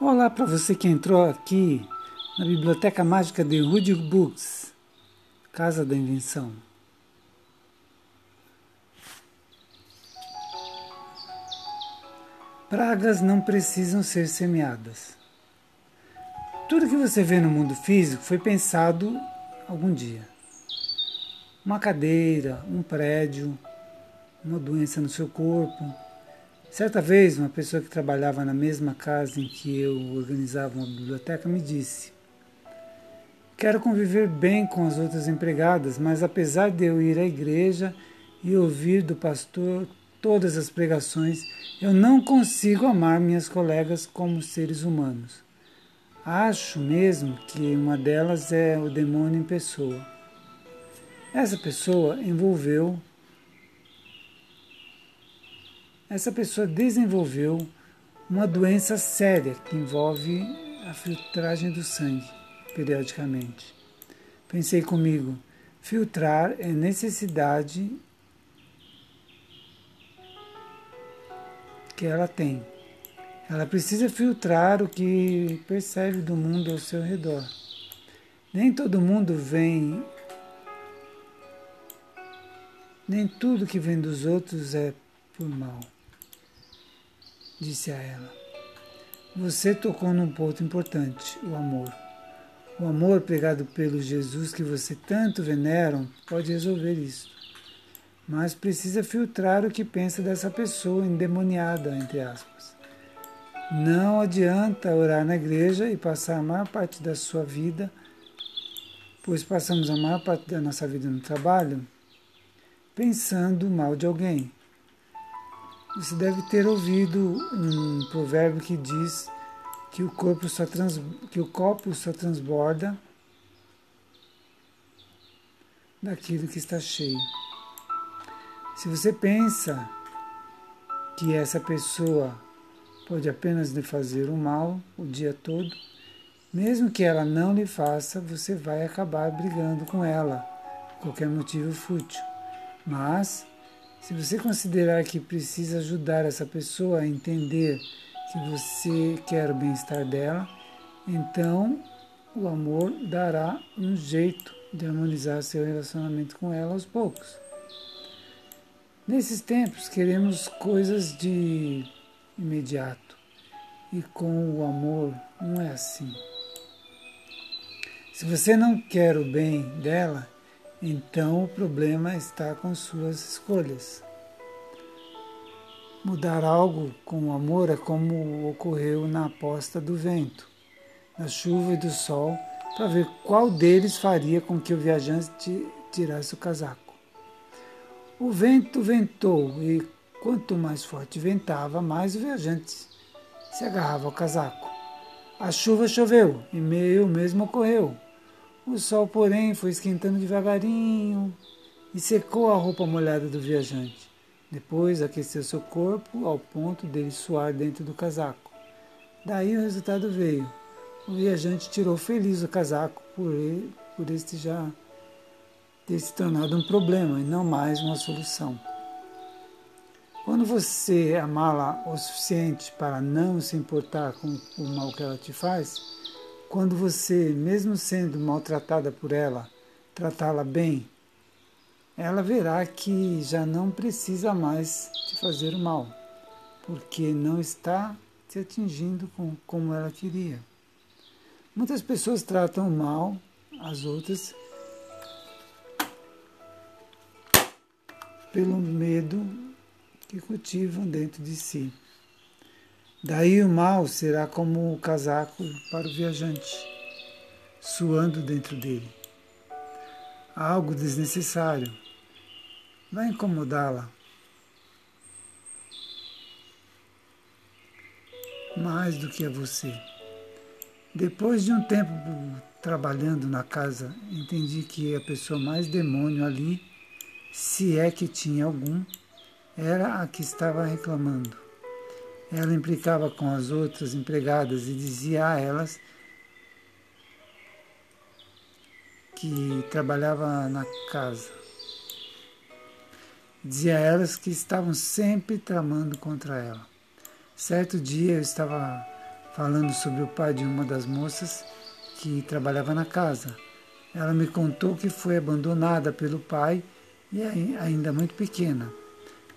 Olá para você que entrou aqui na Biblioteca Mágica de Rudy Books, Casa da Invenção. Pragas não precisam ser semeadas. Tudo que você vê no mundo físico foi pensado algum dia. Uma cadeira, um prédio, uma doença no seu corpo, Certa vez, uma pessoa que trabalhava na mesma casa em que eu organizava uma biblioteca me disse: Quero conviver bem com as outras empregadas, mas apesar de eu ir à igreja e ouvir do pastor todas as pregações, eu não consigo amar minhas colegas como seres humanos. Acho mesmo que uma delas é o demônio em pessoa. Essa pessoa envolveu essa pessoa desenvolveu uma doença séria que envolve a filtragem do sangue periodicamente. Pensei comigo, filtrar é necessidade que ela tem. Ela precisa filtrar o que percebe do mundo ao seu redor. Nem todo mundo vem. Nem tudo que vem dos outros é por mal disse a ela. Você tocou num ponto importante, o amor. O amor pregado pelo Jesus que você tanto venera pode resolver isso. Mas precisa filtrar o que pensa dessa pessoa endemoniada, entre aspas. Não adianta orar na igreja e passar a maior parte da sua vida, pois passamos a maior parte da nossa vida no trabalho, pensando mal de alguém. Você deve ter ouvido um provérbio que diz que o corpo só trans, que o copo só transborda daquilo que está cheio. Se você pensa que essa pessoa pode apenas lhe fazer o mal o dia todo, mesmo que ela não lhe faça, você vai acabar brigando com ela, por qualquer motivo fútil. Mas se você considerar que precisa ajudar essa pessoa a entender que você quer o bem-estar dela, então o amor dará um jeito de harmonizar seu relacionamento com ela aos poucos. Nesses tempos queremos coisas de imediato e com o amor não é assim. Se você não quer o bem dela, então o problema está com suas escolhas. Mudar algo com amor é como ocorreu na aposta do vento, da chuva e do sol, para ver qual deles faria com que o viajante tirasse o casaco. O vento ventou e quanto mais forte ventava, mais o viajante se agarrava ao casaco. A chuva choveu e meio mesmo ocorreu. O sol, porém, foi esquentando devagarinho e secou a roupa molhada do viajante. Depois aqueceu seu corpo ao ponto dele suar dentro do casaco. Daí o resultado veio. O viajante tirou feliz o casaco por, ele, por este já ter se tornado um problema e não mais uma solução. Quando você amá-la o suficiente para não se importar com o mal que ela te faz, quando você, mesmo sendo maltratada por ela, tratá-la bem, ela verá que já não precisa mais te fazer o mal, porque não está te atingindo com, como ela queria. Muitas pessoas tratam mal as outras pelo medo que cultivam dentro de si. Daí o mal será como o casaco para o viajante, suando dentro dele. Algo desnecessário vai incomodá-la. Mais do que a você. Depois de um tempo trabalhando na casa, entendi que a pessoa mais demônio ali, se é que tinha algum, era a que estava reclamando. Ela implicava com as outras empregadas e dizia a elas que trabalhava na casa. Dizia a elas que estavam sempre tramando contra ela. Certo dia eu estava falando sobre o pai de uma das moças que trabalhava na casa. Ela me contou que foi abandonada pelo pai e ainda muito pequena.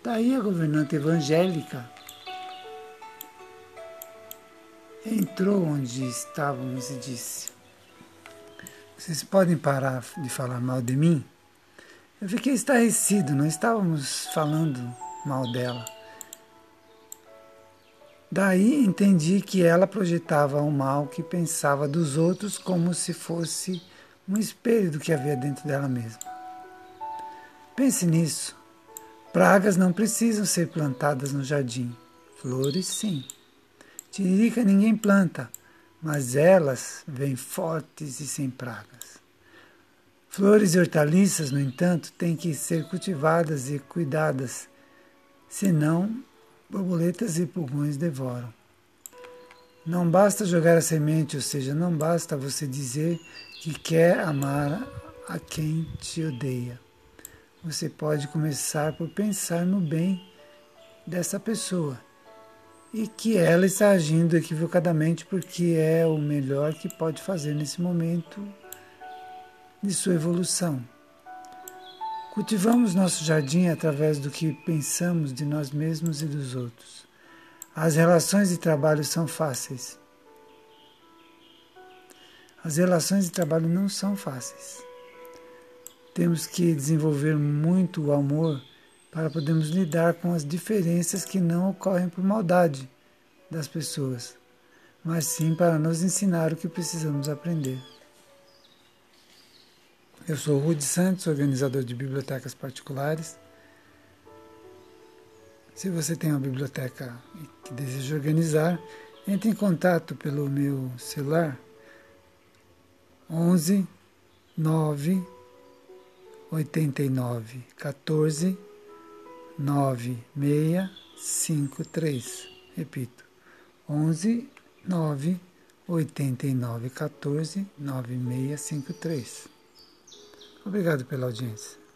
Daí a governanta evangélica entrou onde estávamos e disse: Vocês podem parar de falar mal de mim? Eu fiquei estarrecido, não estávamos falando mal dela. Daí entendi que ela projetava o mal que pensava dos outros como se fosse um espelho do que havia dentro dela mesma. Pense nisso. Pragas não precisam ser plantadas no jardim. Flores, sim. Tiririca ninguém planta, mas elas vêm fortes e sem pragas. Flores e hortaliças, no entanto, têm que ser cultivadas e cuidadas, senão borboletas e pulgões devoram. Não basta jogar a semente, ou seja, não basta você dizer que quer amar a quem te odeia. Você pode começar por pensar no bem dessa pessoa e que ela está agindo equivocadamente porque é o melhor que pode fazer nesse momento de sua evolução. Cultivamos nosso jardim através do que pensamos de nós mesmos e dos outros. As relações de trabalho são fáceis. As relações de trabalho não são fáceis. Temos que desenvolver muito o amor para podermos lidar com as diferenças que não ocorrem por maldade das pessoas, mas sim para nos ensinar o que precisamos aprender. Eu sou Rude Santos, organizador de bibliotecas particulares. Se você tem uma biblioteca que deseja organizar, entre em contato pelo meu celular 11 9 89 14 9653. Repito, 11 9 89 14 9653. Obrigado pela audiência.